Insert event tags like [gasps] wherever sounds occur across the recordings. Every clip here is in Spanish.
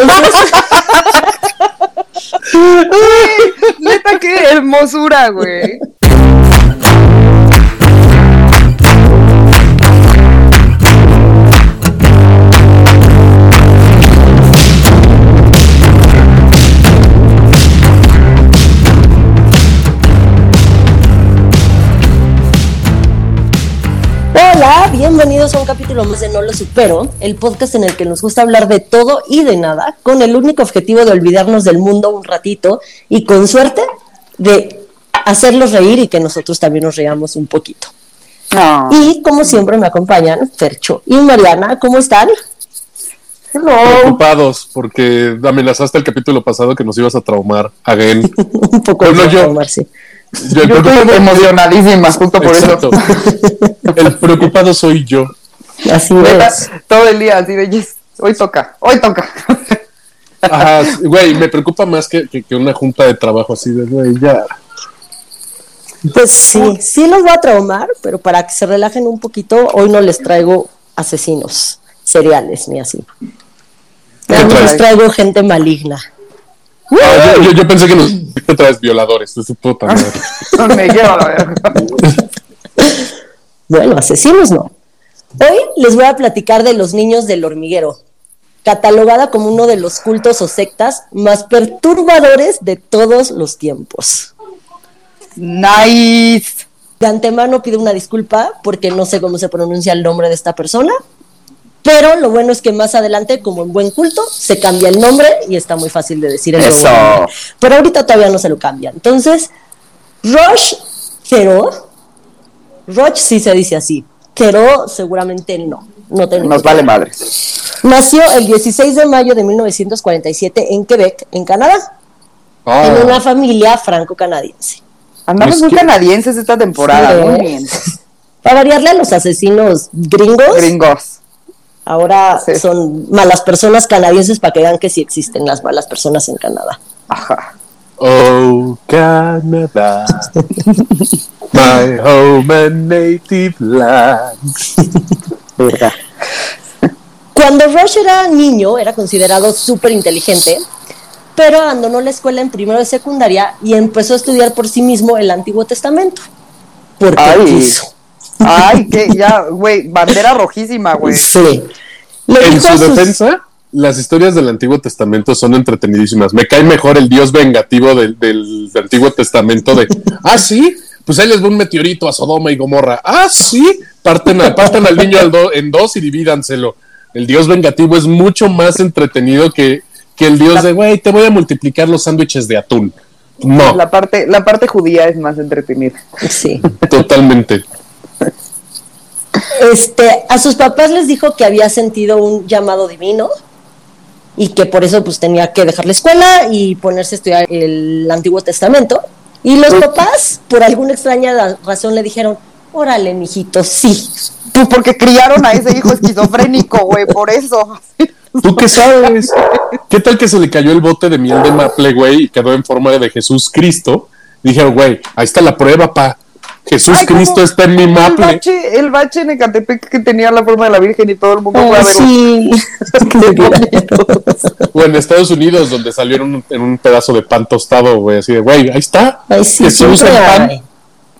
[laughs] Neta, qué hermosura, güey. Bienvenidos a un capítulo más de No lo supero, el podcast en el que nos gusta hablar de todo y de nada, con el único objetivo de olvidarnos del mundo un ratito y con suerte de hacerlos reír y que nosotros también nos reamos un poquito. No. Y como siempre me acompañan Fercho y Mariana, ¿cómo están? Preocupados porque amenazaste el capítulo pasado que nos ibas a traumar again. [laughs] un poco Pero no de yo. traumarse. Yo, Yo estoy emocionadísima, justo por Exacto. eso. El preocupado soy yo. Así es. todo el día así de yes, hoy toca, hoy toca. Ajá, [laughs] güey, me preocupa más que, que, que una junta de trabajo así de, güey, ya. Pues sí, sí los voy a traumar, pero para que se relajen un poquito, hoy no les traigo asesinos seriales ni así. Más traes? les traigo gente maligna. Ah, yo, yo- yo pensé que nos traes violadores, de su puta [laughs] madre. Me lleva la verga. [laughs] Bueno, asesinos no. Hoy les voy a platicar de los niños del hormiguero, catalogada como uno de los cultos o sectas más perturbadores de todos los tiempos. Nice. De antemano pido una disculpa porque no sé cómo se pronuncia el nombre de esta persona, pero lo bueno es que más adelante, como en buen culto, se cambia el nombre y está muy fácil de decir el Eso. nombre. Pero ahorita todavía no se lo cambia. Entonces, Roche Quero, Roche sí se dice así, Quero seguramente no. No tengo Nos vale madre. Nació el 16 de mayo de 1947 en Quebec, en Canadá, Ah, en una familia franco-canadiense. Andamos Es muy que- canadienses esta temporada, Sí, muy bien. [laughs] Para variarle a los asesinos gringos, Gringos. ahora Sí. son malas personas canadienses para que vean que sí existen las malas personas en Canadá. Ajá. Oh, Canada, [laughs] my [laughs] home and native land. Cuando Rush era niño, era considerado súper inteligente, pero abandonó la escuela en primero de secundaria y empezó a estudiar por sí mismo el Antiguo Testamento. Porque Ay. quiso. Ay, [laughs] que ya, güey, bandera rojísima, güey. Sí. Le En su sus- defensa, las historias del Antiguo Testamento son entretenidísimas. Me cae mejor el dios vengativo del, del Antiguo Testamento de, [laughs] ah, sí, pues ahí les va un meteorito a Sodoma y Gomorra. Ah, sí, parten, a- partan al niño al do- en dos y divídanselo. El dios vengativo es mucho más entretenido que, que el dios de, güey, te voy a multiplicar los sándwiches de atún. No, La parte, la parte judía es más entretenida. Sí. totalmente. Este, a sus papás les dijo que había sentido un llamado divino y que por eso pues tenía que dejar la escuela y ponerse a estudiar el Antiguo Testamento. Y los papás, por alguna extraña ra- razón, le dijeron, órale, mijito, sí. Pues porque criaron a ese hijo esquizofrénico, güey, por eso. ¿Tú qué sabes? ¿Qué tal que se le cayó el bote de miel de maple, güey, y quedó en forma de Jesús Cristo? Dijeron, güey, ahí está la prueba, pa. Jesús. Cristo está en mi El maple. bache, el bache en Ecatepec que tenía la forma de la Virgen y todo el mundo fue a Oh, verlo. sí. [laughs] O en Estados Unidos, donde salieron en un pedazo de pan tostado, güey, así de, güey, ahí está. Ay, sí, Jesús en pan.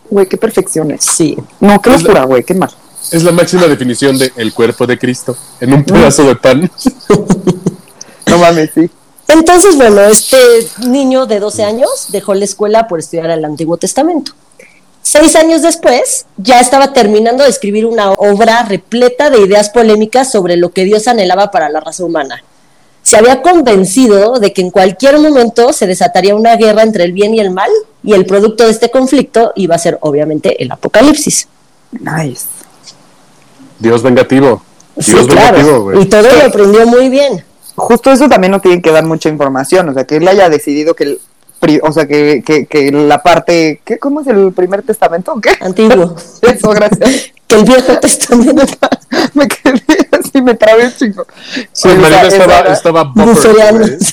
Güey, qué perfecciones. Sí. No, qué Es la- locura, güey, qué mal. Es la máxima definición de el cuerpo de Cristo, en un pedazo de pan. [laughs] No mames, sí. Entonces, bueno, este niño de 12 años dejó la escuela por estudiar el Antiguo Testamento. Seis años después, ya estaba terminando de escribir una obra repleta de ideas polémicas sobre lo que Dios anhelaba para la raza humana. Se había convencido de que en cualquier momento se desataría una guerra entre el bien y el mal, y el producto de este conflicto iba a ser obviamente el apocalipsis. Nice. Dios vengativo. Sí, vengativo, claro. Y todo lo aprendió muy bien. Justo eso también no tienen que dar mucha información, o sea, que él haya decidido que o sea, que, que, que la parte, ¿qué, ¿cómo es el primer testamento? o ¿Qué? Antiguo. [laughs] Eso, gracias. [laughs] Que el Viejo Testamento [laughs] me quedé así, me trabé un chingo. Sí, Marina esa estaba, era- estaba buffer.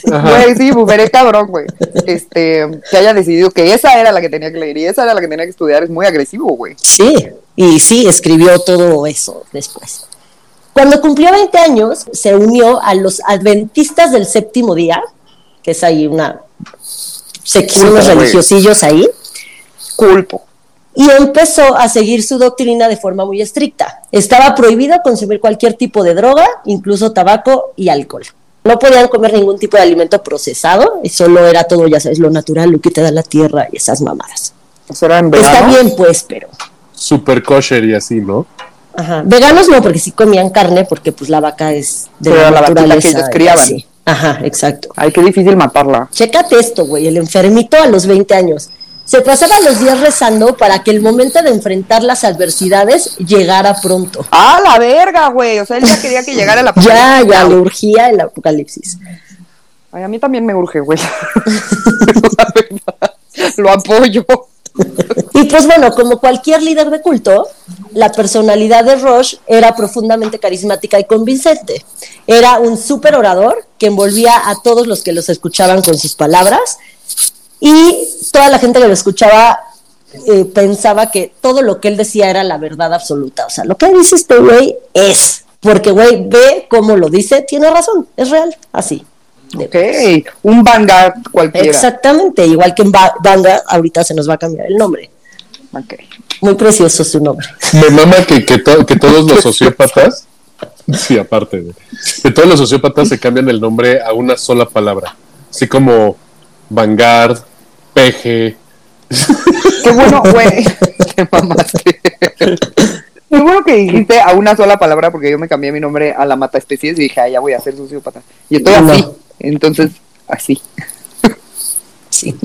Güey, sí, buferé cabrón, güey. Este, que haya decidido que esa era la que tenía que leer y esa era la que tenía que estudiar, es muy agresivo, güey. Sí, y sí, escribió todo eso después. Cuando cumplió 20 años, se unió a los adventistas del séptimo día, que es ahí una de religiosillos ahí. Culpo. Y empezó a seguir su doctrina de forma muy estricta. Estaba prohibido consumir cualquier tipo de droga, incluso tabaco y alcohol. No podían comer ningún tipo de alimento procesado, y solo era todo, ya sabes, lo natural, lo que te da la tierra y esas mamadas. Está bien, pues, pero. Super kosher y así, ¿no? Ajá. Veganos no, porque sí comían carne, porque pues la vaca es de la, naturaleza. que ellos criaban. Ajá, exacto. Ay, qué difícil matarla. Chécate esto, güey, el enfermito a los 20 años. Se pasaba los días rezando para que el momento de enfrentar las adversidades llegara pronto. ¡Ah, la verga, güey! O sea, él ya quería que llegara el apocalipsis. [laughs] ya, ya, le urgía el apocalipsis. Ay, a mí también me urge, güey. [laughs] Lo apoyo. Y pues bueno, como cualquier líder de culto, la personalidad de Roche era profundamente carismática y convincente. Era un súper orador que envolvía a todos los que los escuchaban con sus palabras y toda la gente que lo escuchaba eh, pensaba que todo lo que él decía era la verdad absoluta. O sea, lo que dice este güey es, porque güey ve cómo lo dice, tiene razón, es real, así. Ok, un Vanguard cualquiera. Exactamente, igual que en Vanguard, ahorita se nos va a cambiar el nombre. Ok. Muy precioso su nombre. Me mama que, que, que todos los sociópatas, [laughs] sí, aparte, de, que todos los sociópatas se cambian el nombre a una sola palabra. Así como Vanguard, Peje. Qué bueno, [laughs] güey. Qué mamaste. Qué bueno que dijiste a una sola palabra porque yo me cambié mi nombre a la mata especies y dije, ah, ya voy a ser sociópata. Y estoy así. Entonces, así. Sí.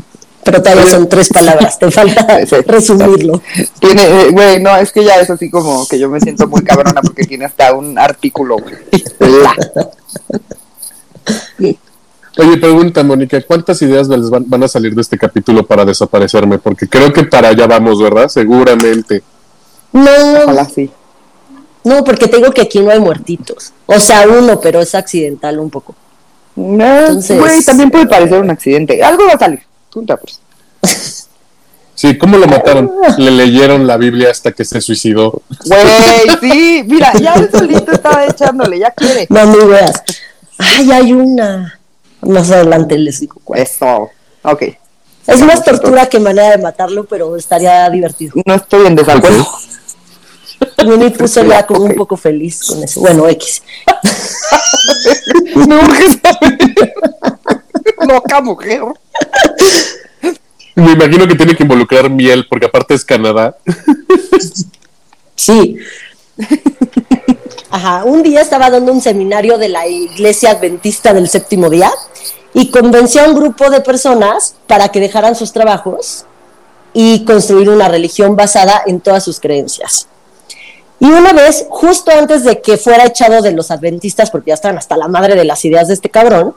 Pero todavía son tres palabras, te falta [laughs] resumirlo. Tiene, eh, güey, no, es que ya es así como que yo me siento muy cabrona porque tiene hasta un artículo, Oye, pregunta, Mónica, ¿cuántas ideas van, van, a salir de este capítulo para desaparecerme? Porque creo que para allá vamos, ¿verdad? Seguramente. No. Ojalá sí. No, porque tengo que aquí no hay muertitos. O sea, uno, pero es accidental un poco. No, güey, también puede parecer un accidente. Algo va a salir. Pues. [laughs] Sí, ¿cómo lo mataron? [laughs] Le leyeron la Biblia hasta que se suicidó. Güey, [laughs] sí, mira, ya el solito estaba echándole, ya quiere. No me veas. Ay, hay una. Más adelante les digo cuál. Eso, ok. Es más tortura que manera de matarlo, pero estaría divertido. No estoy en desacuerdo. Winnie [laughs] puso ya como un poco feliz con eso. Bueno, X. me urge saber. Loca mujer. Me imagino que tiene que involucrar miel, porque aparte es Canadá. Sí. Ajá, un día estaba dando un seminario de la Iglesia Adventista del Séptimo Día y convenció a un grupo de personas para que dejaran sus trabajos y construir una religión basada en todas sus creencias. Y una vez, justo antes de que fuera echado de los adventistas, porque ya estaban hasta la madre de las ideas de este cabrón,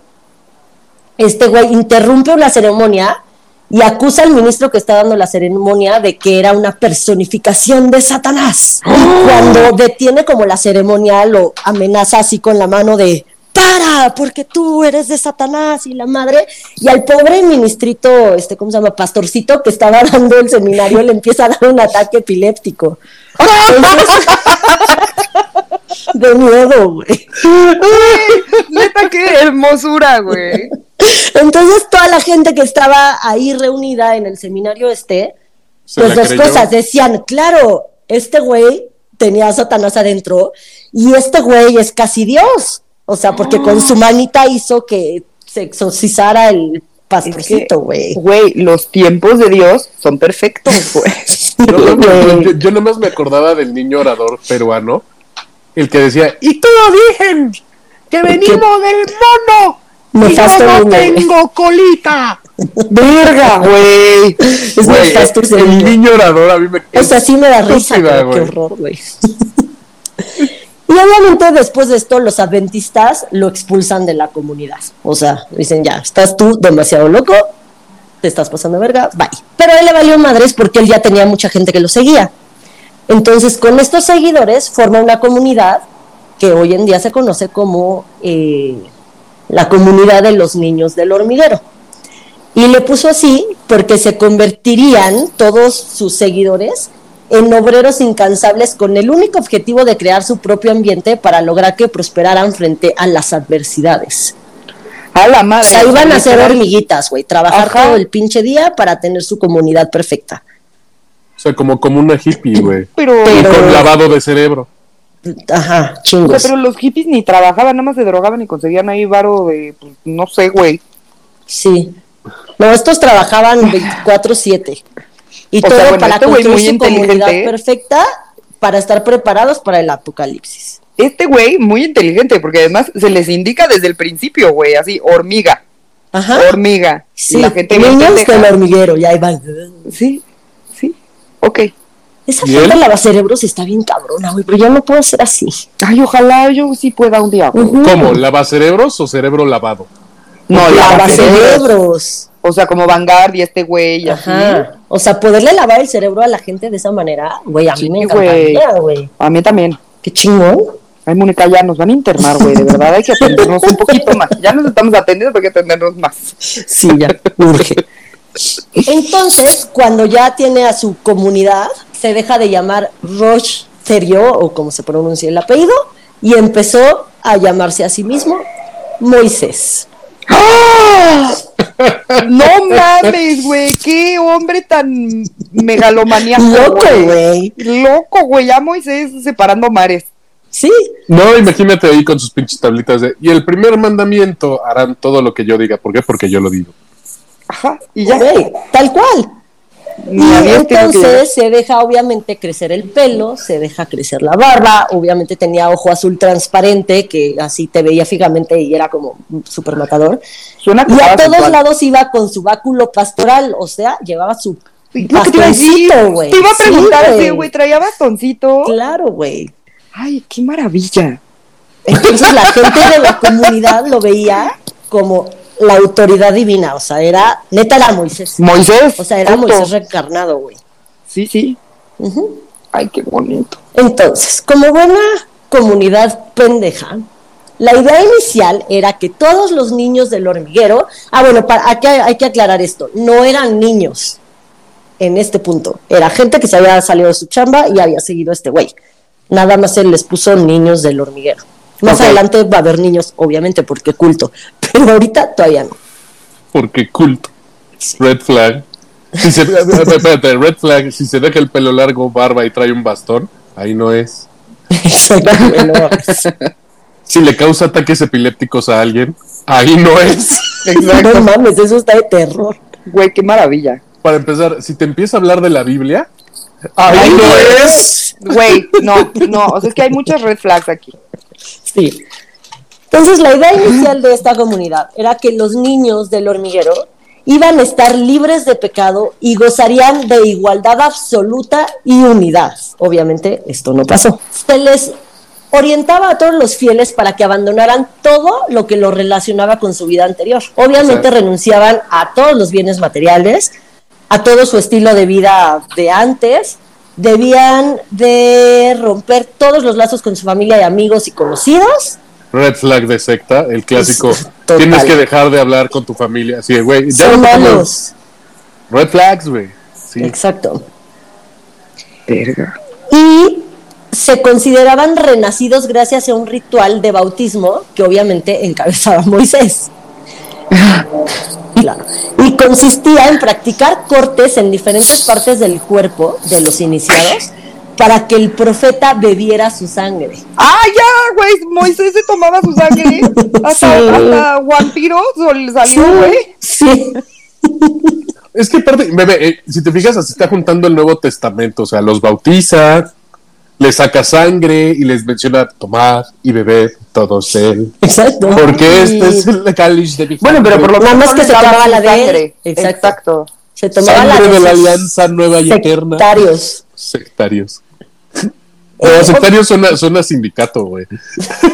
este güey interrumpe una ceremonia y acusa al ministro que está dando la ceremonia de que era una personificación de Satanás. Cuando detiene como la ceremonia, lo amenaza así con la mano de para, porque tú eres de Satanás y la madre, y al pobre ministrito, este, ¿cómo se llama? Pastorcito que estaba dando el seminario, le empieza a dar un ataque epiléptico. [laughs] de miedo, güey. Neta, qué hermosura, güey. Entonces toda la gente que estaba ahí reunida en el seminario este, pues dos cosas, decían, claro, este güey tenía a Satanás adentro y este güey es casi Dios. O sea, porque con su manita hizo que se exorcizara el pastorcito, güey. Güey, los tiempos de Dios son perfectos, [laughs] güey. yo, yo, nomás me acordaba del niño orador peruano, el que decía, y todos dicen que venimos del mono. Me y yo no tengo colita. [laughs] Verga, güey. Es el niño orador a mí me O sea, sí me da risa, qué horror, güey. [laughs] Y obviamente después de esto los adventistas lo expulsan de la comunidad. O sea, dicen ya, estás tú demasiado loco, te estás pasando verga, bye. Pero él le valió madres porque él ya tenía mucha gente que lo seguía. Entonces con estos seguidores forma una comunidad que hoy en día se conoce como eh, la comunidad de los niños del hormiguero. Y le puso así porque se convertirían todos sus seguidores en obreros incansables con el único objetivo de crear su propio ambiente para lograr que prosperaran frente a las adversidades. A la O madre. sea, iban a ser hormiguitas, güey, trabajar Ajá. todo el pinche día para tener su comunidad perfecta. O sea, como, como una hippie, güey. [laughs] Pero, Pero- con lavado de cerebro. Ajá, o sea, chingos. pero los hippies ni trabajaban, nada más se drogaban y conseguían ahí varo de, pues, no sé, güey. Sí. No, estos trabajaban [laughs] 24/7. Y O sea, todo bueno, para este güey construir muy su comunidad ¿eh? perfecta para estar preparados para el apocalipsis. Este güey, muy inteligente, porque además se les indica desde el principio, güey, así, hormiga, Ajá. hormiga. Sí, y la gente bien niños del hormiguero, ya iban. Sí, sí, ok. Esa ¿Y gente él? de lavacerebros está bien cabrona, güey, pero yo no puedo ser así. Ay, ojalá yo sí pueda un día. güey. Ujú. ¿Cómo? ¿Lavacerebros o cerebro lavado? No, lavacerebros. Lavacerebros. O sea, como Vanguard y este güey y así. O sea, poderle lavar el cerebro a la gente de esa manera, güey, a mí me güey. encantaría, güey. A mí también. Qué chingón. Ay, Mónica, ya nos van a internar, güey, de verdad hay que atendernos un poquito más. Ya nos estamos atendiendo, pero hay que atendernos más. Sí, ya, urge. Entonces, cuando ya tiene a su comunidad, se deja de llamar Roche Theriot, o como se pronuncia el apellido, y empezó a llamarse a sí mismo Moisés. ¡Ah! No [laughs] mames, güey, qué hombre tan megalomaníaco. Loco, güey. Loco, güey, ya Moisés separando mares. Sí, No, imagínate ahí con sus pinches tablitas de. Y el primer mandamiento harán todo lo que yo diga. ¿Por qué? Porque yo lo digo. Ajá, y ya. güey, tal cual. Y entonces se deja obviamente crecer el pelo, se deja crecer la barba, obviamente tenía ojo azul transparente que así te veía fijamente y era como súper matador. Suena Y a todos sexual. lados iba con su báculo pastoral, o sea, llevaba su bastoncito, güey. Te iba a preguntar, güey. sí, güey, traía bastoncito. Claro, güey. Ay, qué maravilla. Entonces la gente de la [laughs] comunidad lo veía como la autoridad divina, o sea, era, neta era Moisés. Moisés. O sea, era. Moisés reencarnado, güey. Sí, sí. Ay, qué bonito. Entonces, como buena comunidad pendeja, la idea inicial era que todos los niños del hormiguero, ah, bueno, para, hay, que, hay que aclarar esto, no eran niños en este punto, era gente que se había salido de su chamba y había seguido a este güey. Nada más él les puso niños del hormiguero. Más adelante va a haber niños, obviamente, porque culto, [laughs] pero ahorita todavía no. Porque culto. Red flag. Si se, [laughs] espérate, red flag. Si se deja el pelo largo, barba y trae un bastón, ahí no es. [laughs] Si le causa ataques epilépticos a alguien, ahí no es. No mames, eso está de terror. Güey, qué maravilla. Para empezar, si te empieza a hablar de la Biblia, ahí no no es. Güey, no, no, o sea, es que hay muchas red flags aquí. Sí. Entonces, la idea inicial de esta comunidad era que los niños del hormiguero iban a estar libres de pecado y gozarían de igualdad absoluta y unidad. Obviamente, esto no pasó. Se les orientaba a todos los fieles para que abandonaran todo lo que los relacionaba con su vida anterior. Obviamente renunciaban a todos los bienes materiales, a todo su estilo de vida de antes, debían de romper todos los lazos con su familia y amigos y conocidos. Red flag de secta, el clásico. Total. Tienes que dejar de hablar con tu familia. Sí, güey. ya Son no malos. Red flags, güey. Sí. Exacto. Verga. Y se consideraban renacidos gracias a un ritual de bautismo que obviamente encabezaba [laughs] Moisés. Claro. Y consistía en practicar cortes en diferentes partes del cuerpo de los iniciados para que el profeta bebiera su sangre. Ah, ya, güey, Moisés se tomaba su sangre. [laughs] Hasta, Sí. hasta Vampiro salió, güey. Sí. Es que aparte, bebé, eh, si te fijas, así está juntando el Nuevo Testamento. O sea, los bautiza, les saca sangre y les menciona tomar y beber todos él. Exacto. Porque Y este es el cáliz de mi Bueno, pero por lo Nada menos más que se tomaba la de él. sangre. Exacto. Exacto. se tomaba Sangre la de la alianza nueva y eterna. sectarios. Sectarios. [laughs] Eh, sectarios suena, suena sindicato, güey.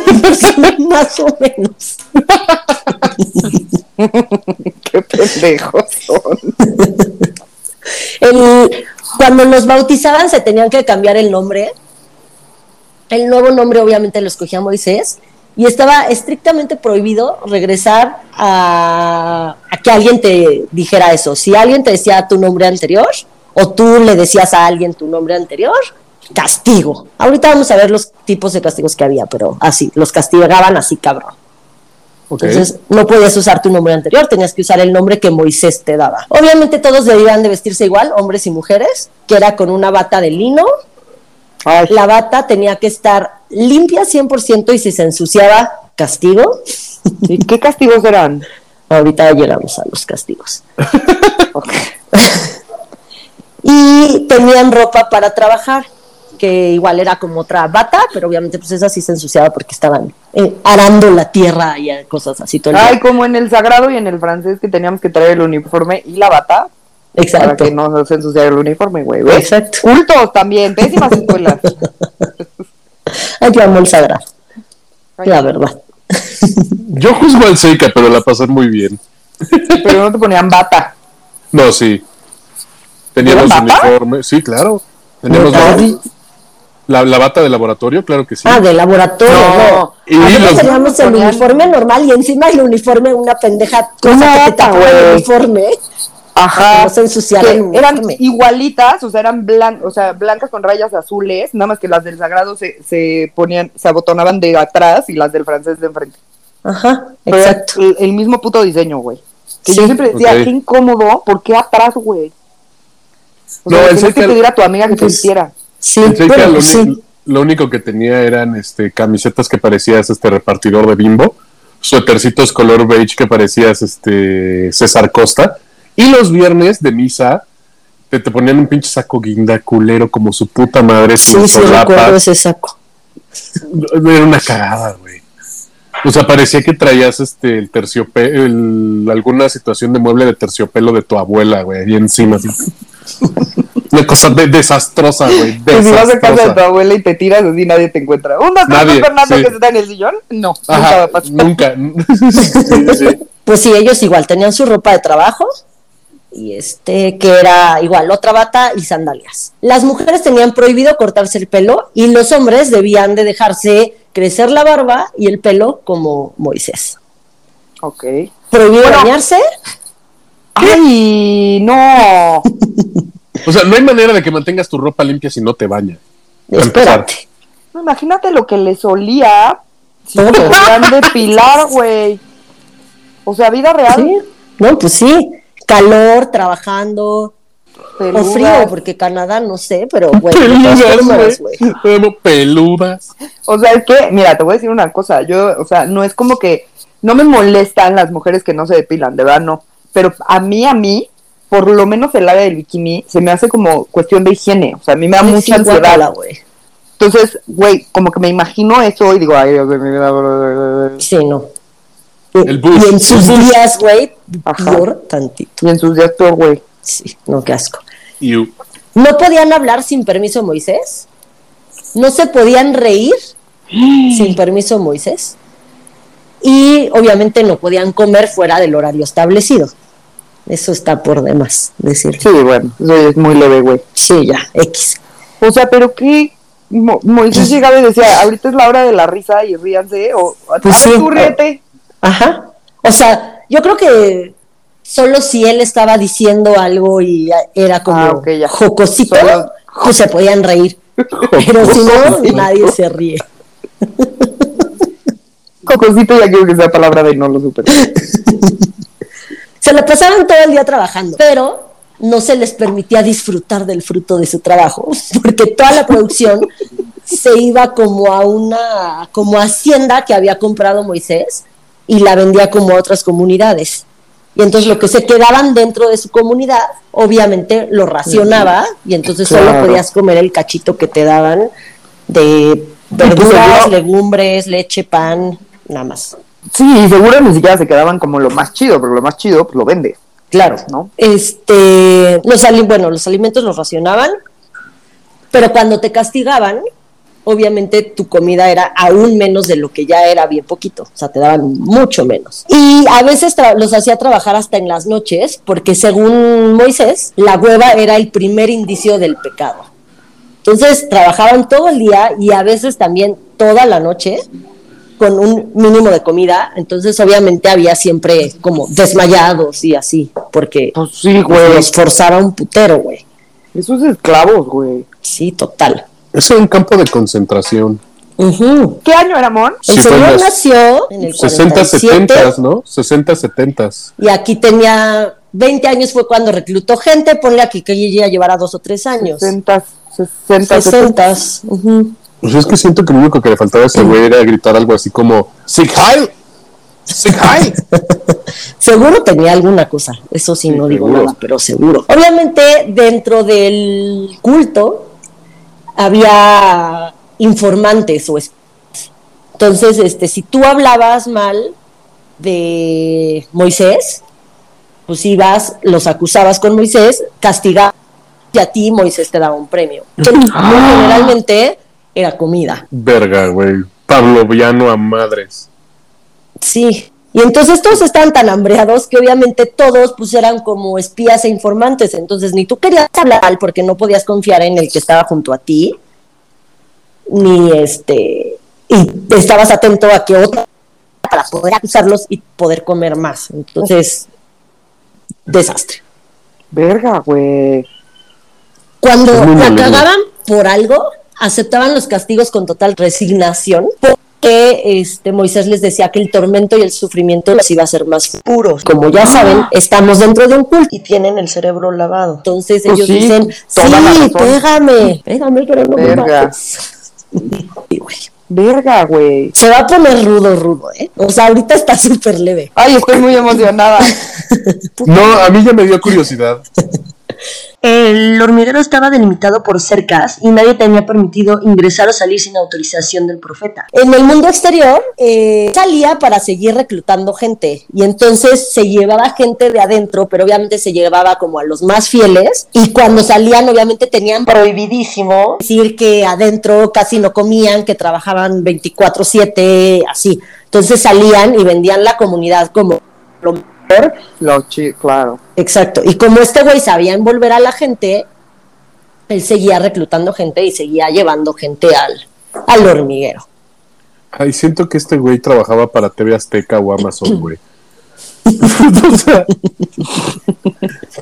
[laughs] Más o menos. [laughs] Qué pendejos son. El- cuando los bautizaban se tenían que cambiar el nombre. El nuevo nombre obviamente lo escogía Moisés y estaba estrictamente prohibido regresar a, a que alguien te dijera eso. Si alguien te decía tu nombre anterior, o tú le decías a alguien tu nombre anterior, castigo. Ahorita vamos a ver los tipos de castigos que había, pero así, los castigaban así cabrón. Entonces no podías usar tu nombre anterior, tenías que usar el nombre que Moisés te daba. Obviamente todos debían de vestirse igual, hombres y mujeres, que era con una bata de lino. Ay, La bata tenía que estar limpia 100% y si se ensuciaba, castigo. ¿y ¿Qué castigos eran? Ahorita llegamos a los castigos. [laughs] y tenían ropa para trabajar, que igual era como otra bata, pero obviamente pues esa sí se ensuciaba porque estaban eh, arando la tierra y cosas así todo el Ay, día. como en el sagrado y en el francés que teníamos que traer el uniforme y la bata para Exacto. que no se ensuciara el uniforme, güey. Exacto. Cultos también, pésimas escuelas. [laughs] [laughs] Ay, yo amo el sagrado, la verdad. Yo juzgo al Seika, pero la pasé muy bien. Pero no te ponían bata. No, sí. Teníamos uniforme. Sí, claro. Teníamos la, la, bata de laboratorio, claro que sí. Ah, de laboratorio. No, y Nosotros los- teníamos el uniforme normal y encima el uniforme una pendeja cosa que te bata, tapaba el güey. uniforme. Ajá. No Que eran igualitas, o sea, eran blan o sea, blancas con rayas azules, nada más que las del sagrado se, se ponían, se abotonaban de atrás y las del francés de enfrente. Ajá, Pero exacto. el, el mismo puto diseño, güey. Que yo Sí. siempre decía, qué incómodo, ¿por qué atrás, güey? O No, sea, el que pedir a tu amiga que te Pues, hiciera. Sí, El bueno, lo, sí. uni- lo único que tenía eran este camisetas que parecías este repartidor de bimbo, suétercitos color beige que parecías este César Costa, y los viernes de misa te, te ponían un pinche saco guinda culero como su puta madre sin Sí, sí, recuerdo ese saco. Era una cagada, güey. O sea, parecía que traías este el terciopelo, el- alguna situación de mueble de terciopelo de tu abuela, güey, ahí encima. así. [laughs] Una cosa de- desastrosa, güey. Y si vas a casa de tu desastrosa. abuela y te tiras así, nadie te encuentra. ¿Un Nadie, Fernando sí. que está en el sillón? No, nunca va a pasar. nunca. [laughs] Sí, sí. Pues sí, ellos igual tenían su ropa de trabajo y este que era igual otra bata y sandalias. Las mujeres tenían prohibido cortarse el pelo y los hombres debían de dejarse crecer la barba y el pelo como Moisés. Ok. Prohibido Bueno. bañarse, ¡Ay, no! [laughs] O sea, no hay manera de que mantengas tu ropa limpia si no te bañas. Espérate. No, Imagínate lo que les olía si se podían depilar, güey. O sea, vida real. Sí, no, pues sí, calor, trabajando, peludas. o frío, porque Canadá no sé, pero [laughs] güey, Peludas, güey. peludas. O sea, es que, mira, te voy a decir una cosa. Yo, o sea, no es como que no me molestan las mujeres que no se depilan, de verdad no. Pero a mí, a mí, por lo menos el área del bikini, se me hace como cuestión de higiene. O sea, a mí me da Ay, mucha sí, ansiedad. güey. Entonces, güey, como que me imagino eso y digo, ay, Dios vida. Sí, no. El bus, Y en sus bus. días, güey, peor tantito. Y en sus días peor, güey. Sí, no, qué asco. No podían hablar sin permiso de Moisés. No se podían reír [gasps] sin permiso de Moisés. Y obviamente no podían comer fuera del horario establecido. Eso está por demás decir. Sí, bueno, eso es muy leve, güey. Sí, ya, X. O sea, pero qué. Mo- Moisés llegaba y decía, ahorita es la hora de la risa y ríanse, o Pues a ver, sí. tú ríete. Ajá. O sea, yo creo que solo si él estaba diciendo algo y era como Ah, jocosito, Solo- pues se podían reír. Pero si no, nadie se ríe. [laughs] Cocosito, ya quiero que sea palabra de no lo supe. Se la pasaban todo el día trabajando, pero no se les permitía disfrutar del fruto de su trabajo, porque toda la producción se iba como a una como hacienda que había comprado Moisés y la vendía como a otras comunidades. Y entonces lo que se quedaban dentro de su comunidad, obviamente lo racionaba y entonces solo podías comer el cachito que te daban de verduras, legumbres, leche, pan, nada más. Sí, y seguro ni siquiera se quedaban como lo más chido, pero lo más chido, pues lo vende, Claro, ¿no? Este, los bueno, los alimentos los racionaban, pero cuando te castigaban, obviamente tu comida era aún menos de lo que ya era bien poquito, o sea, te daban mucho menos. Y a veces los hacía trabajar hasta en las noches, porque según Moisés, la hueva era el primer indicio del pecado. Entonces trabajaban todo el día y a veces también toda la noche con un mínimo de comida, entonces obviamente había siempre como desmayados y así, porque Pues sí, güey. los forzaba un putero, güey. Esos esclavos, güey. Sí, total. Es un campo de concentración. Ujú. ¿Qué año era, Mon? El Sí, señor nació en el 60, 47 70, ¿no? 60, 70. y aquí tenía 20 años fue cuando reclutó gente, ponle aquí que ella llevara dos o tres años. 60, 60, 70. 60. ujú. Pues es que siento que lo único que le faltaba a ese güey era gritar algo así como Sig Heil, Sig Heil. Seguro tenía alguna cosa, eso sí, Sí, no digo seguro. nada, pero seguro. Obviamente dentro del culto había informantes o es- entonces este si tú hablabas mal de Moisés, pues ibas, los acusabas con Moisés, castigabas y a ti Moisés te daba un premio. Que [laughs] muy generalmente era comida. Verga, güey. Pavloviano a madres. Sí. Y entonces todos estaban tan hambreados que obviamente todos pues eran como espías e informantes. Entonces ni tú querías hablar porque no podías confiar en el que estaba junto a ti, ni este, y estabas atento a que otro para poder acusarlos y poder comer más. Entonces, desastre. Verga, güey. Cuando la cagaban por algo, aceptaban los castigos con total resignación, porque este, Moisés les decía que el tormento y el sufrimiento los iba a hacer más puros. Como ya saben, estamos dentro de un culto y tienen el cerebro lavado. Entonces Pues ellos sí, dicen, sí, pégame, pégame, pero no me Verga. mates". Sí, güey. Verga, güey. Se va a poner rudo, rudo, ¿eh? O sea, ahorita está súper leve. Ay, estoy muy emocionada. [laughs] No, a mí ya me dio curiosidad. El hormiguero estaba delimitado por cercas y nadie tenía permitido ingresar o salir sin autorización del profeta. En el mundo exterior eh, salía para seguir reclutando gente y entonces se llevaba gente de adentro, pero obviamente se llevaba como a los más fieles y cuando salían obviamente tenían prohibidísimo decir que adentro casi no comían, que trabajaban 24/7, así. Entonces salían y vendían la comunidad como lo claro. Exacto. Y como este güey sabía envolver a la gente, él seguía reclutando gente y seguía llevando gente al, al hormiguero. Ay, siento que este güey trabajaba para TV Azteca o Amazon, güey. [laughs] O sea,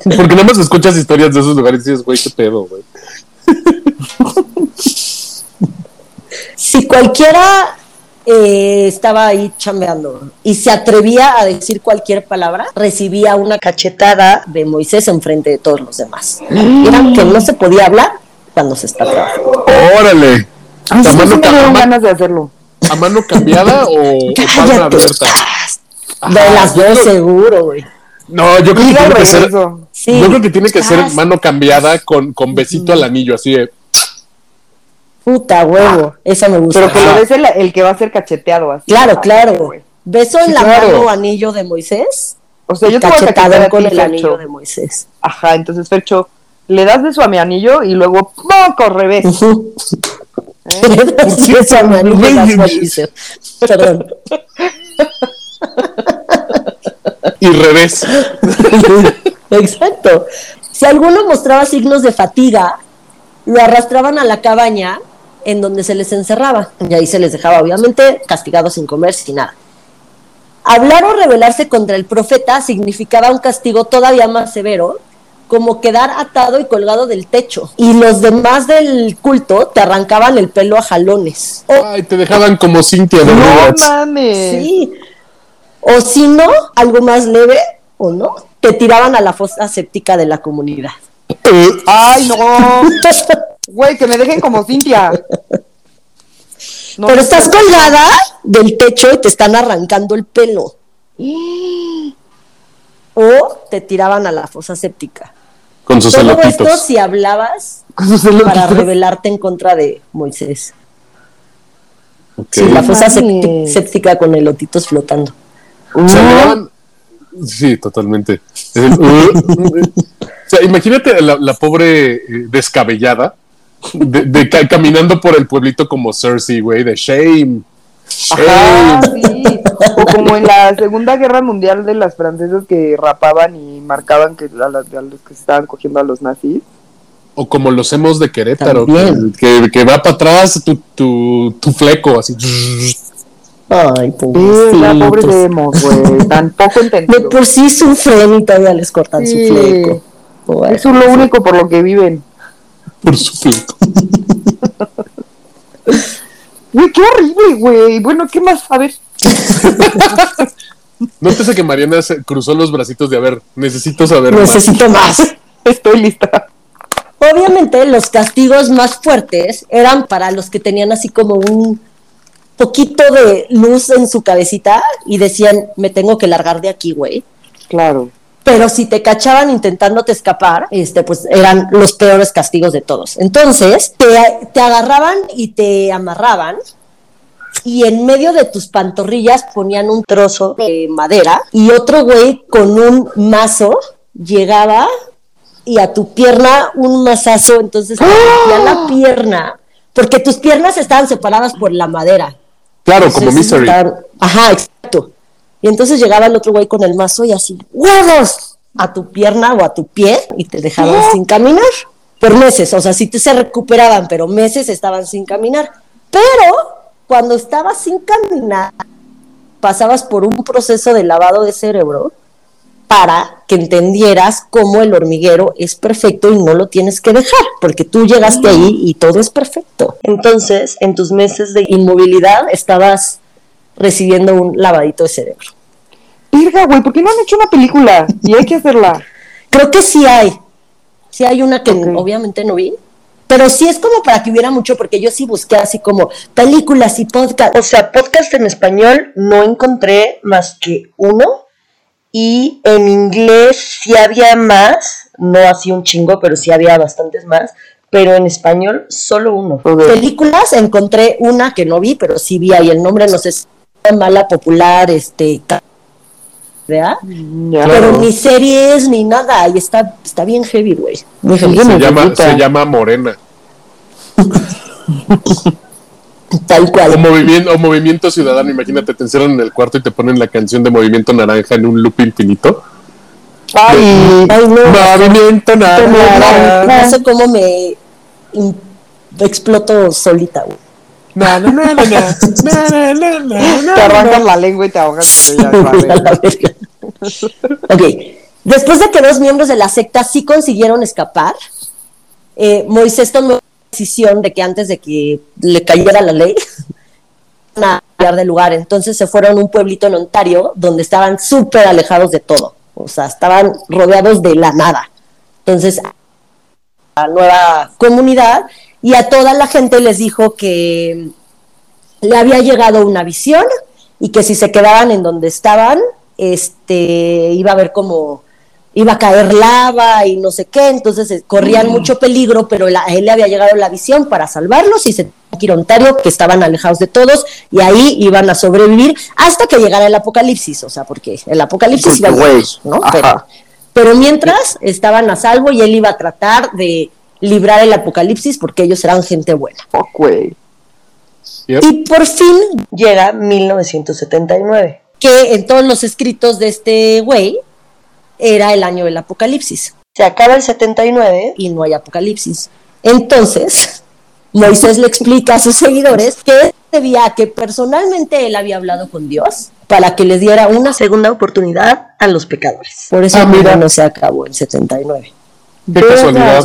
porque nada más escuchas historias de esos lugares y dices, güey, qué pedo, güey. Si cualquiera eh, estaba ahí chambeando y se atrevía a decir cualquier palabra, recibía una cachetada de Moisés enfrente de todos los demás. Y era que no se podía hablar cuando se está trabajando. ¡Órale! Ay, ¿A sí, mano, me a ma- ganas de hacerlo. a mano cambiada o, [laughs] o palma abierta? De las dos seguro, güey. No, yo creo que tiene que ser. Sí. yo creo que tiene que ser mano cambiada con, con besito al anillo, así de. Puta huevo, esa me gusta. Pero que lo Ah. des el, el que va a ser cacheteado así. Claro, claro. Beso en Sí, la claro. mano anillo de Moisés. O sea, yo te voy a con ti, el Fercho. anillo de Moisés. Ajá, entonces, Fercho, le das beso a mi anillo y luego poco revés. Ujú. ¿eh? [laughs] Beso a mi anillo. Perdón. Y revés. [laughs] Exacto. Si alguno mostraba signos de fatiga, lo arrastraban a la cabaña en donde se les encerraba. Y ahí se les dejaba, obviamente, castigados sin comer, sin nada. Hablar o rebelarse contra el profeta significaba un castigo todavía más severo, como quedar atado y colgado del techo. Y los demás del culto te arrancaban el pelo a jalones. O Ay, te dejaban como Cintia de No mames. Sí. O si no, algo más leve, o no, te tiraban a la fosa séptica de la comunidad. Ay, no. [laughs] Güey, que me dejen como Cintia. No, Pero no, estás colgada del techo y te están arrancando el pelo. O te tiraban a la fosa séptica. Con sus Todo esto elotitos. si hablabas Con sus elotitos. para rebelarte en contra de Moisés. Sí, la fosa séptica con elotitos flotando. O sea, daban- Sí, totalmente. [laughs] O sea, imagínate la, la pobre eh, descabellada de, de ca- caminando por el pueblito como Cersei, güey, de shame. Ajá, Shame. sí. O como en la Segunda Guerra Mundial de las francesas que rapaban y marcaban que a, las- a los que se estaban cogiendo a los nazis. O como los hemos de Querétaro, que, También. que, que va para atrás tu, tu, tu fleco, así. Ay, Sí, la pobre pobrecitos. [laughs] de Emos, güey. Tan poco De entendido. por sí sufren y todavía les cortan Sí. su fleco. Eso es lo único por lo que viven. Por su fleco. [laughs] Güey, qué horrible, güey. Bueno, ¿qué más? A ver. [laughs] Nótese que Mariana se cruzó los bracitos de a ver, necesito saber más. Necesito más. [laughs] Estoy lista. Obviamente los castigos más fuertes eran para los que tenían así como un poquito de luz en su cabecita y decían, me tengo que largar de aquí, güey. Claro. Pero si te cachaban intentándote escapar, este, pues eran los peores castigos de todos. Entonces, te, te agarraban y te amarraban y en medio de tus pantorrillas ponían un trozo de madera y otro güey con un mazo llegaba y a tu pierna un mazazo, entonces te rompía la pierna, porque tus piernas estaban separadas por la madera. Claro, como Misery. estaban- Ajá, exacto. Y entonces llegaba el otro güey con el mazo y así, ¡huevos! A tu pierna o a tu pie y te dejaban sin caminar por meses. O sea, sí te se recuperaban, pero meses estaban sin caminar. Pero cuando estabas sin caminar, pasabas por un proceso de lavado de cerebro para que entendieras cómo el hormiguero es perfecto y no lo tienes que dejar, porque tú llegaste ahí y todo es perfecto. Entonces, en tus meses de inmovilidad estabas recibiendo un lavadito de cerebro. Virga, güey, ¿por qué no han hecho una película? Y hay que hacerla. Creo que sí hay. Sí hay una que obviamente no vi. Pero sí es como para que hubiera mucho, porque yo sí busqué así como películas y podcast. O sea, podcast en español no encontré más que uno. Y en inglés sí había más, no así un chingo, pero sí había bastantes más. Pero en español solo uno. Películas encontré una que no vi, pero sí vi ahí el nombre, no sé si mala, popular, este, ¿verdad? Ya. Claro. Pero ni series ni nada, y está, está bien heavy, güey. Muy heavy. Sí, Se llama, se llama Morena. [laughs] Tal O cual. movimiento, o movimiento ciudadano. Imagínate, te encierran en el cuarto y te ponen la canción de Movimiento Naranja en un loop infinito. Ay, Ay, no. Movimiento Naranja. no sé cómo me exploto solita, güey. Na, na, na, te arrancan la lengua y te ahogas. ok. Después de que dos miembros de la secta sí consiguieron escapar, eh, Moisés tomó la decisión de que antes de que le cayera la ley, [laughs] a cambiar de lugar. Entonces se fueron a un pueblito en Ontario donde estaban súper alejados de todo. O sea, estaban rodeados de la nada. Entonces, la nueva comunidad y a toda la gente les dijo que le había llegado una visión y que si se quedaban en donde estaban, este iba a haber como iba a caer lava y no sé qué, entonces eh, corrían mucho peligro, pero la- a él le había llegado la visión para salvarlos y se ir Ontario, que estaban alejados de todos, y ahí iban a sobrevivir hasta que llegara el apocalipsis, o sea, porque el apocalipsis Porque, iba a llegar, pero mientras estaban a salvo y él iba a tratar de librar el apocalipsis porque ellos eran gente buena. Fuck, güey. Yep. Y por fin llega 1979, que en todos los escritos de este güey era el año del apocalipsis. Se acaba el 79 y no hay apocalipsis. Entonces, [laughs] Moisés le explica a sus seguidores que debía a que personalmente él había hablado con Dios para que les diera una segunda oportunidad a los pecadores. Por eso Ah, el mira. no se acabó en 79. Verga, casualidad.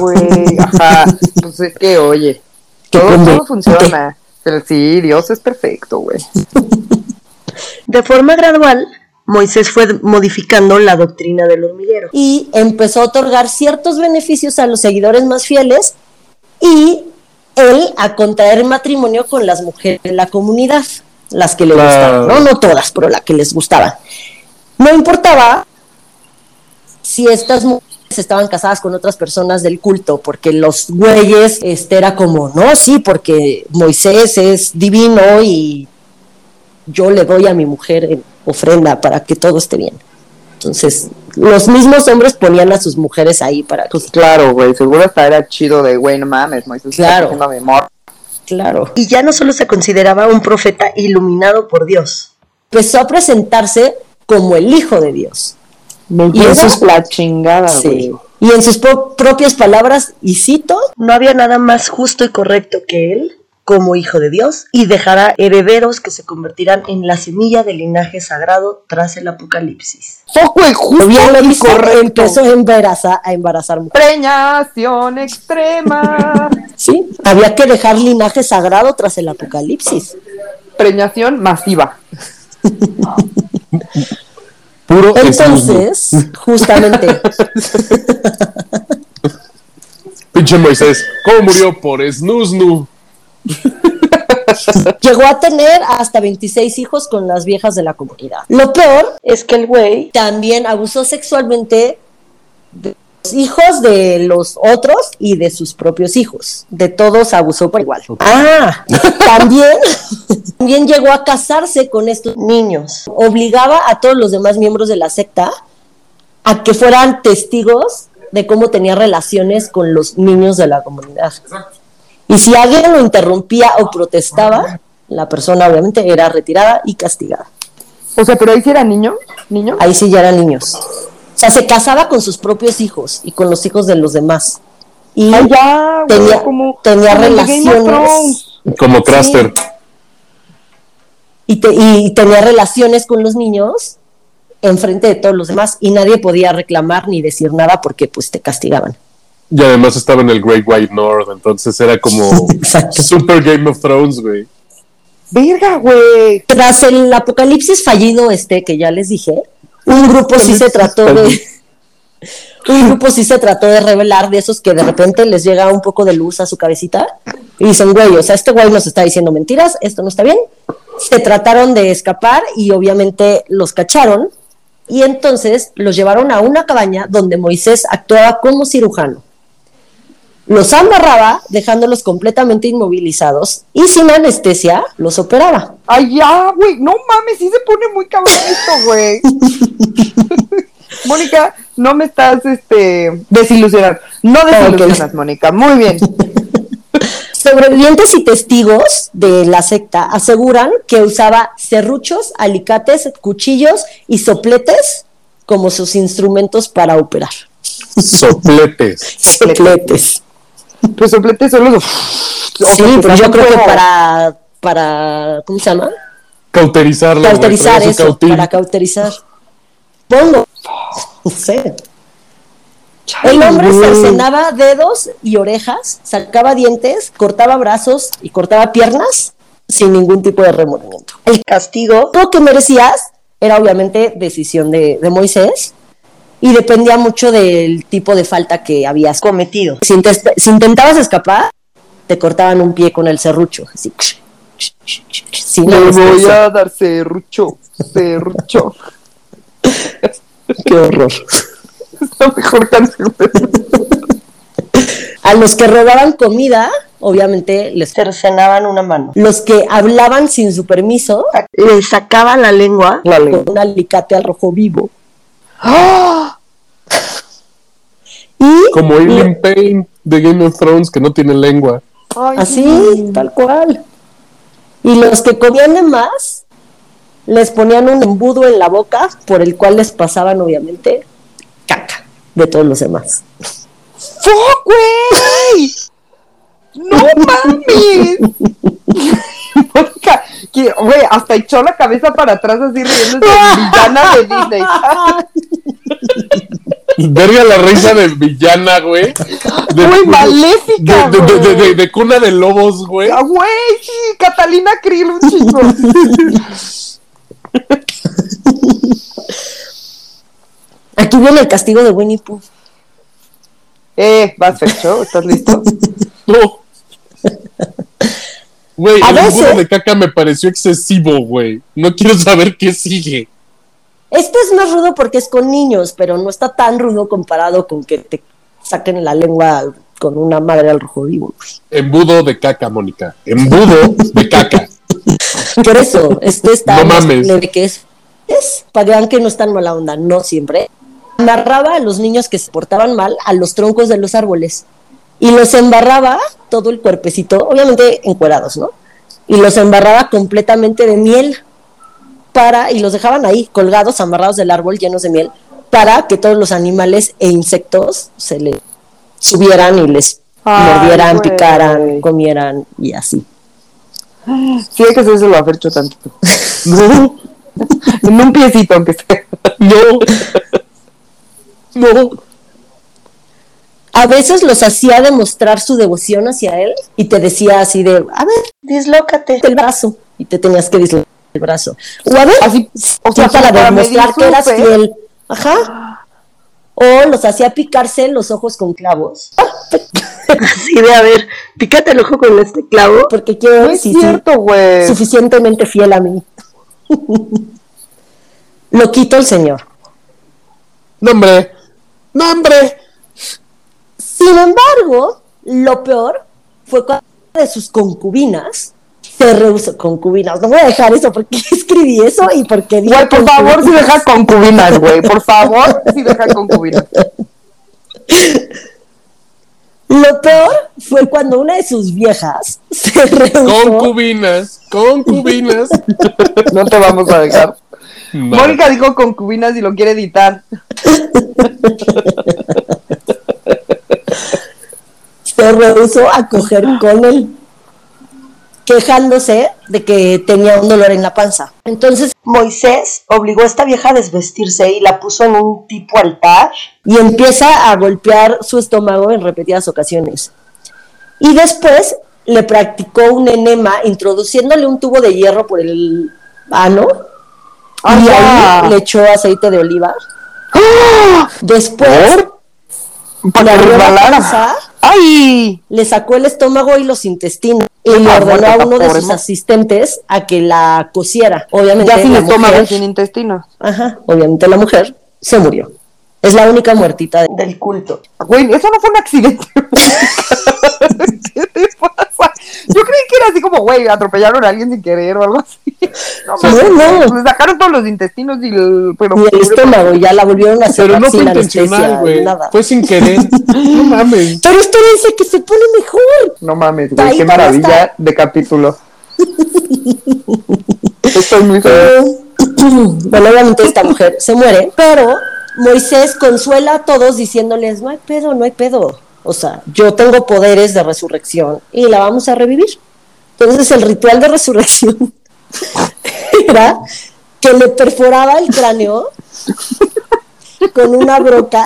Ajá. Pues es que, oye, [laughs] todo, todo funciona. Pero sí, Dios es perfecto, güey. De forma gradual, Moisés fue modificando la doctrina del hormiguero y empezó a otorgar ciertos beneficios a los seguidores más fieles y él a contraer matrimonio con las mujeres de la comunidad, las que le Claro. gustaban, ¿no? No todas, pero las que les gustaban. No importaba si estas mujeres estaban casadas con otras personas del culto, porque los güeyes este, era como, no, sí, porque Moisés es divino y yo le doy a mi mujer en ofrenda para que todo esté bien. Entonces, los mismos hombres ponían a sus mujeres ahí para Pues claro, güey. Seguro hasta era chido de, güey, no mames, Moisés. Claro. Está haciendo amor. Claro. Y ya no solo se consideraba un profeta iluminado por Dios, empezó a presentarse como el Hijo de Dios. Me Y eso es- la chingada, Sí. güey. Y en sus pro- propias palabras, y cito, no había nada más justo y correcto que él, como hijo de Dios y dejará herederos que se convertirán en la semilla del linaje sagrado tras el apocalipsis. Foco el justo Bien lo y correcto. empezó a embarazar, a embarazar mujeres. Preñación extrema. Sí, había que dejar linaje sagrado tras el apocalipsis. Preñación masiva. [laughs] Puro. Entonces, justamente, [laughs] Pinche Moisés, ¿cómo murió? Por snusnu. llegó a tener hasta 26 hijos con las viejas de la comunidad. Lo peor es que el güey también abusó sexualmente de hijos de los otros y de sus propios hijos. De todos abusó por igual. Ah, [laughs] también, [laughs] también llegó a casarse con estos niños. Obligaba a todos los demás miembros de la secta a que fueran testigos de cómo tenía relaciones con los niños de la comunidad. Y si alguien lo interrumpía o protestaba, la persona obviamente era retirada y castigada. O sea, pero ahí sí era niño. ¿Niño? Ahí sí ya eran niños. O sea, se casaba con sus propios hijos y con los hijos de los demás. Y Ay, ya, tenía, como, tenía como relaciones. Como Craster. y, te- y tenía relaciones con los niños enfrente de todos los demás y nadie podía reclamar ni decir nada porque pues te castigaban. Y además estaba en el Great White North, entonces era como [laughs] Exacto. Super Game of Thrones, güey. Verga, güey. Tras el apocalipsis fallido este que ya les dije, un grupo sí se trató de [laughs] un grupo sí se trató de revelar de esos que de repente les llega un poco de luz a su cabecita y dicen, güey, o sea, este güey nos está diciendo mentiras, esto no está bien. Se trataron de escapar y obviamente los cacharon y entonces los llevaron a una cabaña donde Moisés actuaba como cirujano. Los amarraba, dejándolos completamente inmovilizados y sin anestesia los operaba. Ay, ya, güey. No mames, sí se pone muy cabrón esto, güey. [laughs] Mónica, no me estás, este, desilusionando. No desilusionas, Mónica. Muy bien. [laughs] Sobrevivientes y testigos de la secta aseguran que usaba serruchos, alicates, cuchillos y sopletes como sus instrumentos para operar. Sopletes. Sopletes. [laughs] Pues soplete solo. Sí, pero yo creo que para, para, ¿cómo se llama? Cauterizarlo. Cauterizar su eso, cautín. para cauterizar. Pongo. No sé. El hombre cercenaba dedos y orejas, sacaba dientes, cortaba brazos y cortaba piernas sin ningún tipo de remordimiento. El castigo lo que merecías era obviamente decisión de, de Moisés y dependía mucho del tipo de falta que habías cometido. Si, intentabas escapar, te cortaban un pie con el serrucho. Así. Sin Me voy a dar serrucho, serrucho. [laughs] Qué horror. Es la mejor canción. A los que robaban comida, obviamente les cercenaban una mano. Los que hablaban sin su permiso, les sacaban la lengua La lengua. con un alicate al rojo vivo. ¡Ah! Y Como Aileen Payne de Game of Thrones, que no tiene lengua. Ay, así, tal cual. Y los que comían de más, les ponían un embudo en la boca por el cual les pasaban, obviamente, caca de todos los demás. ¡Fuck, güey! ¡No [laughs] mames! Güey, hasta echó la cabeza para atrás así riéndose de villana de Disney. [laughs] Verga la risa de villana, güey. De, Güey, maléfica, de, de- de- de- güey. de cuna de lobos, güey. Ah, güey, sí, Catalina Krill, un chico. Aquí viene el castigo de Winnie Pooh. Eh, vas, Fecho, ¿estás listo? [laughs] No. Güey, el veces- de caca me pareció excesivo, güey. No quiero saber qué sigue. Este es más rudo porque es con niños, pero no está tan rudo comparado con que te saquen la lengua con una madre al rojo vivo. Embudo de caca, Mónica. Embudo de caca. [laughs] Por eso, este está No mames. que es. Es para que vean que no es tan mala onda, no siempre. Amarraba a los niños que se portaban mal a los troncos de los árboles y los embarraba todo el cuerpecito, obviamente encuerados, ¿no? Y los embarraba completamente de miel para y los dejaban ahí colgados, amarrados del árbol llenos de miel para que todos los animales e insectos se le subieran y les Ay, mordieran, güey. picaran, comieran y así. Sí, hay que hacérselo a Fercho tantito. No. [laughs] en un piecito, aunque sea. No. No. A veces los hacía demostrar su devoción hacia él y te decía así de, a ver, dislócate el brazo. Y te tenías que dislocar el brazo. O a ver, Así, o sea, para para demostrar que eras fiel. Ajá. O los hacía picarse los ojos con clavos. [laughs] Así de, a ver, pícate el ojo con este clavo. Porque quiero No ver es si sí, cierto, güey. suficientemente fiel a mí. [laughs] Lo quito el Señor. No, hombre. No, hombre. Sin embargo, lo peor fue cuando una de sus concubinas se rehusó. Concubinas, no voy a dejar eso porque [laughs] escribí eso y porque dije Güey, por favor, si deja concubinas, güey. Por favor, si deja concubinas. [laughs] Lo peor fue cuando una de sus viejas [laughs] se rehusó. Concubinas. Concubinas. No te vamos a dejar. No. Mónica dijo concubinas y lo quiere editar. se rehusó a coger con él, quejándose de que tenía un dolor en la panza. Entonces Moisés obligó a esta vieja a desvestirse y la puso en un tipo altar. y empieza a golpear su estómago en repetidas ocasiones. Y después le practicó un enema introduciéndole un tubo de hierro por el ano Ah, y ahí le echó aceite de oliva. ¡Ah! Después Para la panza, ¡Ay! le sacó el estómago y los intestinos y le ordenó a uno de sus asistentes a que la cosiera. Obviamente Ya sin la estómago mujer- sin intestino. Ajá, obviamente la mujer se murió. Es la única muertita de- del culto. Güey, eso no fue un accidente. [laughs] [laughs] ¿Qué te Yo creí que era así como, güey, atropellaron a alguien sin querer o algo así. No, No, mames, no. Le sacaron todos los intestinos y el. Pero, y el estómago y ya la volvieron a hacer Pero no fue sin intencional, güey. Fue sin querer. No [laughs] mames. Pero esto dice que se pone mejor. No mames, güey, qué maravilla está. de capítulo. [laughs] Estoy muy feliz. Eh, [clears throat] bueno, obviamente esta mujer se muere, pero Moisés consuela a todos diciéndoles, no hay pedo, no hay pedo. O sea, yo tengo poderes de resurrección y la vamos a revivir. Entonces el ritual de resurrección [laughs] era que le perforaba el cráneo con una broca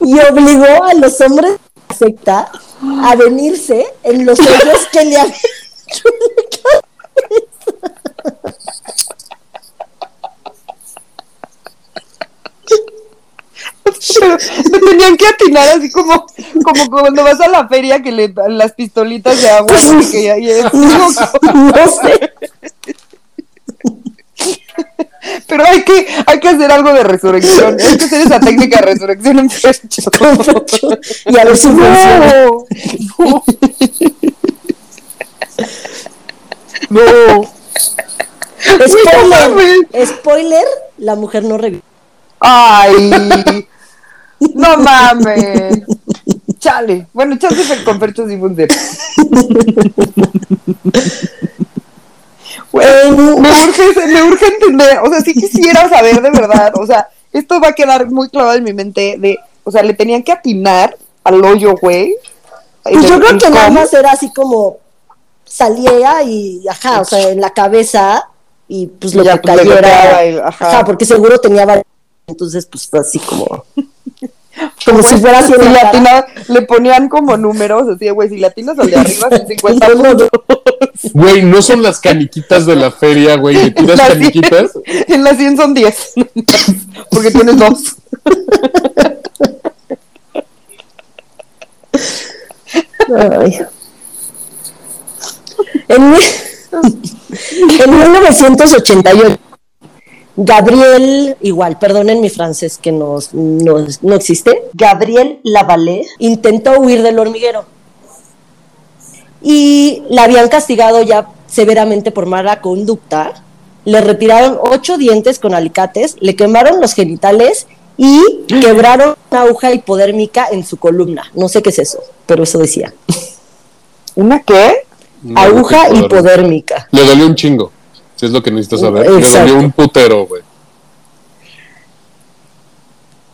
y obligó a los hombres de la secta a venirse en los hoyos que le habían hecho en la Pero [laughs] me tenían que atinar así como, como cuando vas a la feria que le las pistolitas de agua. ahí es. no [laughs] sé. [laughs] Pero hay que, hay que hacer algo de resurrección. Hay que hacer esa técnica de resurrección en pecho. Y a ver si funciona. No. No. Spoiler, spoiler, la mujer no revive. Ay. No mames. Chale. Bueno, chance que con Fercho sí funciona. Güey, me urge, me urge entender, o sea, sí quisiera saber de verdad, o sea, esto va a quedar muy clavado en mi mente de, o sea, le tenían que atinar al hoyo, güey. Pues yo ¿En- creo que nada más era así como salía y, ajá, o sea, en la cabeza y pues lo Ya, que pues, cayera. y- ajá. ajá. porque seguro tenía varios. Entonces, pues fue así como. [laughs] Como si fuera así Si le, ponían como números, así, de, güey, si le atinas al de arriba, son 50 No, no, puntos. Güey, no son las caniquitas de la feria, güey. ¿Le tiras [laughs] caniquitas? 100 [laughs] en las 100 son 10. Porque tienes dos. Ay. En, en 1988, Gabriel, igual, perdonen mi francés que no, no, no existe, Gabriel Lavalée intentó huir del hormiguero. Y la habían castigado ya severamente por mala conducta. Le retiraron ocho dientes con alicates, le quemaron los genitales y quebraron una aguja hipodérmica en su columna. No sé qué es eso, pero eso decía. ¿Una qué? Aguja hipodérmica. Le dolió un chingo. Es lo que necesitas saber. Le Exacto. dolió un putero, güey.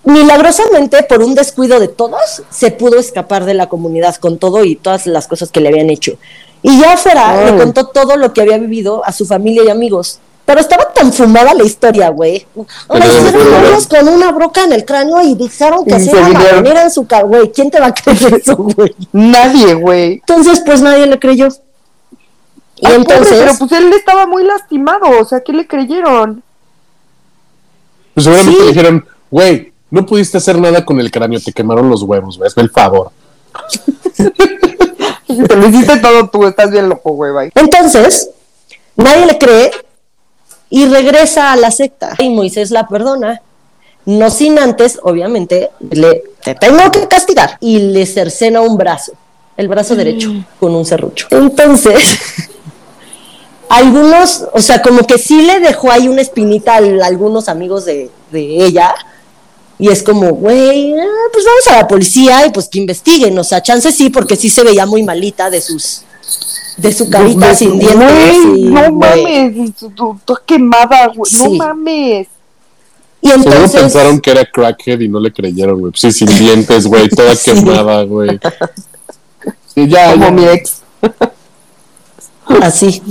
milagrosamente, por un descuido de todos, se pudo escapar de la comunidad con todo y todas las cosas que le habían hecho. Y ya afuera le contó todo lo que había vivido a su familia y amigos. Pero estaba tan fumada la historia, güey. Hicieron unos con una broca en el cráneo y dijeron que se iban a venir en su güey. ¿Quién te va a creer eso, güey? Nadie, güey. Entonces, pues nadie le creyó. Y Ay, pobre, entonces, pero pues él estaba muy lastimado, o sea, ¿qué le creyeron? Pues seguramente Sí. le dijeron, güey, no pudiste hacer nada con el cráneo, te quemaron los huevos, güey, hazme el favor. [laughs] Te lo hiciste todo tú, estás bien loco, güey, bye. entonces, nadie le cree y regresa a la secta. Y Moisés la perdona. No sin antes, obviamente, le te tengo que castigar. Y le cercena un brazo, el brazo derecho, con un serrucho. Entonces, [laughs] algunos, o sea, como que sí le dejó ahí una espinita a algunos amigos de, de ella. Y es como, güey, ah, pues vamos a la policía y pues que investiguen. O sea, chance sí, porque sí se veía muy malita de sus, de su carita Güey, sin dientes. y, no güey. mames, tú, tú- tú quemada, güey, no mames. Y Seguro entonces, pensaron que era crackhead y no le creyeron, güey. Pues sí, sin dientes, güey, toda [laughs] Sí. quemada, güey. [laughs] Sí, ya, Como ya. mi ex, así.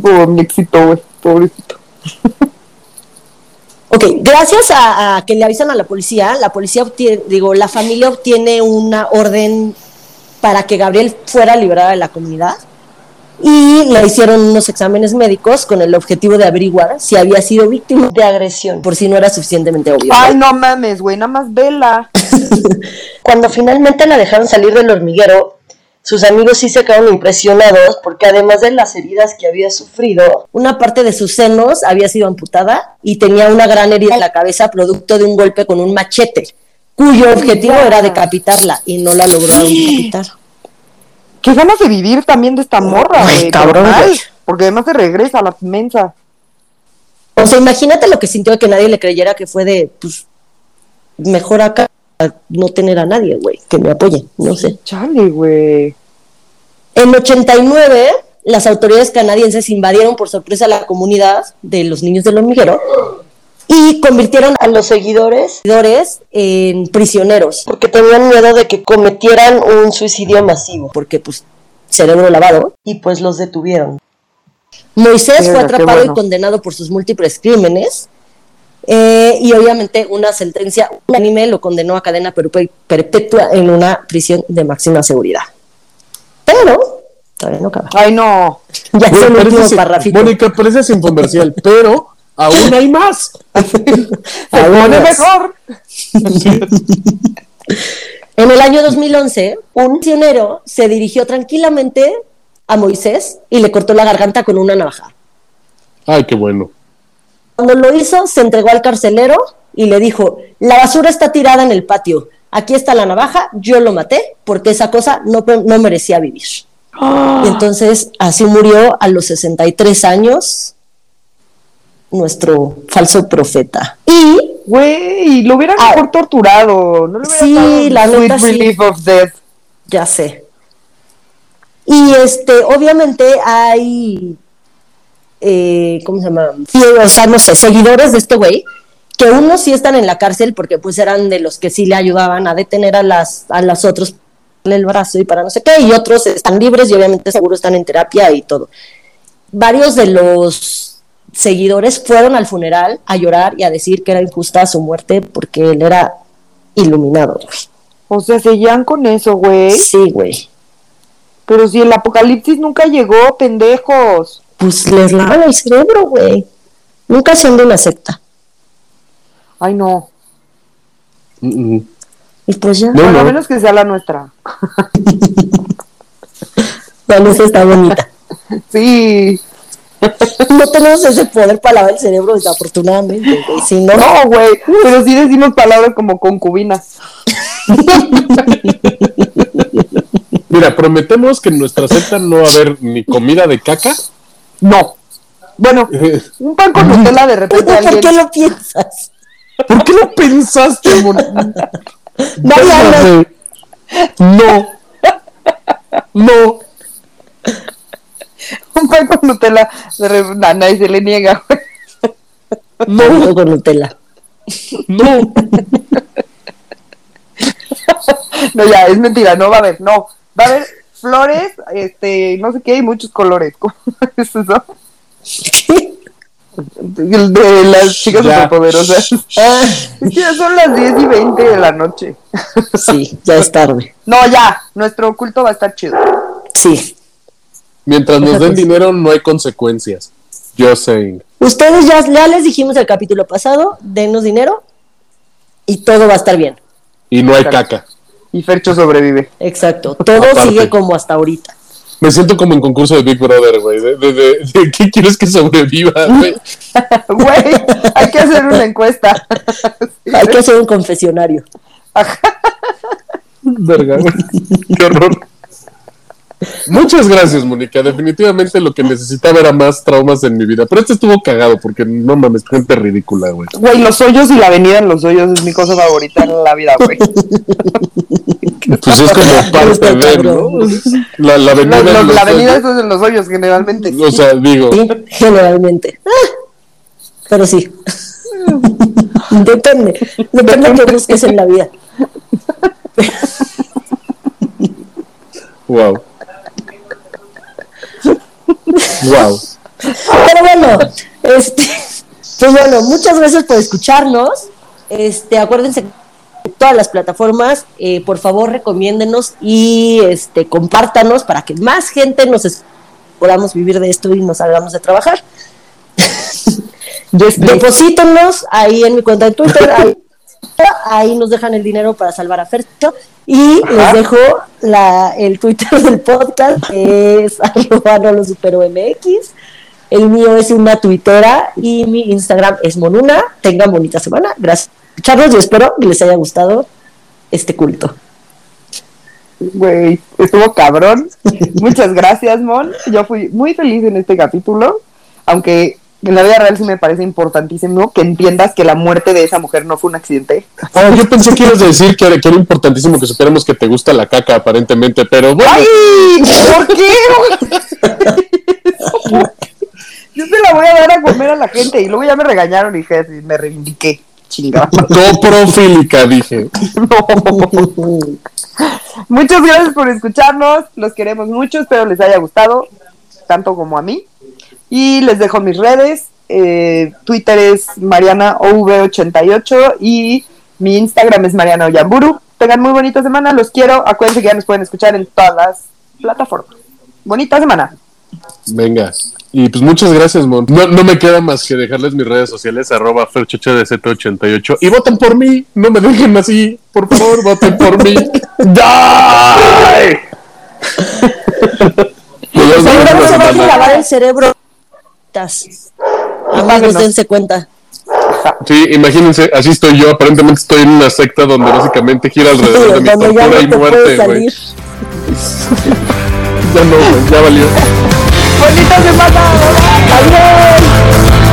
Como mi exito, güey, pobrecito. Ok, gracias a, a que le avisan a la policía, la policía obtiene, digo, la familia obtiene una orden para que Gabriel fuera liberada de la comunidad y le hicieron unos exámenes médicos con el objetivo de averiguar si había sido víctima de agresión, por si no era suficientemente obvio. Ay, no mames, güey, nada más vela. [laughs] Cuando finalmente la dejaron salir del hormiguero, sus amigos sí se quedaron impresionados porque además de las heridas que había sufrido, Una parte de sus senos había sido amputada y tenía una gran herida en la cabeza producto de un golpe con un machete, cuyo objetivo era decapitarla y no la logró decapitar. Qué ganas de vivir también de esta morra, güey. cabrón. Porque además se regresa a la mensa. O sea, imagínate lo que sintió que nadie le creyera que fue de, pues, mejor acá no tener a nadie, güey, que me apoye, no sé. Chale, güey. En 89, las autoridades canadienses invadieron por sorpresa la comunidad de los niños del hormiguero y convirtieron a los seguidores, en prisioneros, porque tenían miedo de que cometieran un suicidio masivo, porque, pues, cerebro lavado. y pues los detuvieron. Moisés fue atrapado bueno. y condenado por sus múltiples crímenes. Eh, y obviamente una sentencia unánime lo condenó a cadena perpe- perpetua en una prisión de máxima seguridad. Pero todavía no acaba. Ay, no. [laughs] Ya es Güey, el parece último sin- parrafito. Mónica, parece sin comercial, pero aún hay más. [laughs] Se Aún pone más. mejor. [laughs] En el año 2011, un misionero se dirigió tranquilamente a Moisés y le cortó la garganta con una navaja. Ay, qué bueno. Cuando lo hizo, se entregó al carcelero y le dijo, la basura está tirada en el patio, aquí está la navaja, yo lo maté porque esa cosa no, no merecía vivir. Y entonces así murió a los 63 años nuestro falso profeta. Y Güey, lo hubieran Ah. mejor torturado. No hubieran Sí, dado la sweet neta, sí. relief of death. ya sé. Y este, obviamente hay, eh, ¿cómo se llama? O sea, no sé, seguidores de este güey, que unos sí están en la cárcel porque pues eran de los que sí le ayudaban a detener a las, a las otros el brazo y para no sé qué, y otros están libres y obviamente seguro están en terapia y todo. Varios de los seguidores fueron al funeral a llorar y a decir que era injusta su muerte porque él era iluminado. güey. O sea, seguían con eso, güey. Sí, güey. Pero si el apocalipsis nunca llegó, pendejos. Pues les lavan el cerebro, güey. Nunca siendo una secta. Ay, no. Mm, mm. Y pues ya, No, bueno, a no. menos que sea la nuestra. [laughs] la luz está bonita. Sí. [laughs] No tenemos ese poder para lavar el cerebro, desafortunadamente, güey. Si no, No, güey. Pero sí decimos palabras como concubinas. [laughs] Mira, prometemos que en nuestra secta no va a haber ni comida de caca. No. Bueno, [laughs] un pan con Nutella de repente ¿por alguien. qué lo piensas? ¿Por qué lo pensaste, mon? [laughs] Mariana. No. No. [laughs] Un pan con Nutella de repente. A nadie se le niega, güey. No, con Nutella. No. no, ya, es mentira, no va a haber, no. Va a haber flores, este, no sé qué, y muchos colores. [laughs] ¿Cómo es eso? El de las chicas Ya. superpoderosas. Ah, [laughs] ya son las 10 y 20 de la noche. sí, ya es tarde. No, ya, nuestro culto va a estar chido. Sí. Mientras nos den dinero, no hay consecuencias. Just saying. Ustedes ya, ya les dijimos el capítulo pasado, denos dinero y todo va a estar bien. Y no hay caca. Y Fercho sobrevive. Exacto. Todo Aparte. sigue como hasta ahorita. Me siento como en concurso de Big Brother, güey. De, de- de- de ¿Qué quieres que sobreviva, güey? [laughs] Güey, hay que hacer una encuesta. [laughs] Hay que hacer un confesionario. Verga, güey. Qué horror. Muchas gracias, Mónica. Definitivamente lo que necesitaba era más traumas en mi vida. Pero este estuvo cagado porque no mames, gente ridícula, güey. Güey, los hoyos y la avenida en los hoyos es mi cosa favorita en la vida, güey. [laughs] Pues es como parte de, ¿no? La, la avenida. Los- los- en los la avenida hoyos. es en los hoyos, generalmente. O sea, digo, Sí, generalmente. Ah, pero sí. Depende. Depende de lo que busques en la vida. wow. Wow. Pero bueno, este, pues bueno, muchas gracias por escucharnos. Este, acuérdense todas las plataformas, eh, por favor, recomiéndenos y este, compártanos para que más gente nos es- podamos vivir de esto y nos salgamos de trabajar. Please. [laughs] Deposítenos ahí en mi cuenta de Twitter. Ahí, ahí nos dejan el dinero para salvar a Fercho. Y les dejo la, el Twitter [laughs] del podcast, que es [laughs] arroba no lo supero MX. El mío es una tuitera y mi Instagram es Monuna. Tengan bonita semana. Gracias escucharnos y espero que les haya gustado este culto. Güey, estuvo cabrón. [laughs] Muchas gracias, Mon. Yo fui muy feliz en este capítulo, aunque en la vida real sí me parece importantísimo que entiendas que la muerte de esa mujer no fue un accidente. Oh, yo pensé que ibas a decir que era, que era importantísimo que supiéramos que te gusta la caca, aparentemente, pero bueno. ¡Ay! ¿Por qué? [laughs] Yo se la voy a dar a comer a la gente y luego ya me regañaron y dije, me reivindiqué. Chingada. Coprofílica, dije. [laughs] Muchas gracias por escucharnos. Los queremos mucho. Espero les haya gustado, tanto como a mí. Y les dejo mis redes. Eh, Twitter es MarianaOV88 y mi Instagram es Mariana Oyamburu. Tengan muy bonita semana. Los quiero. Acuérdense que ya nos pueden escuchar en todas las plataformas. Bonita semana. Venga. Y pues muchas gracias, Mon. No, no me queda más que dejarles mis redes sociales, arroba ferchochadz88. Y voten por mí. No me dejen así. Por favor, voten por mí. [laughs] ¡Die! [laughs] Próxima se va a semana. lavar el cerebro. Amigos, Apáguenos. dense cuenta. Sí, imagínense, así estoy yo. Aparentemente estoy en una secta donde básicamente gira alrededor de mi tortura y no muerte, güey. [laughs] Ya no, ya valió. Bonita semana. Adiós.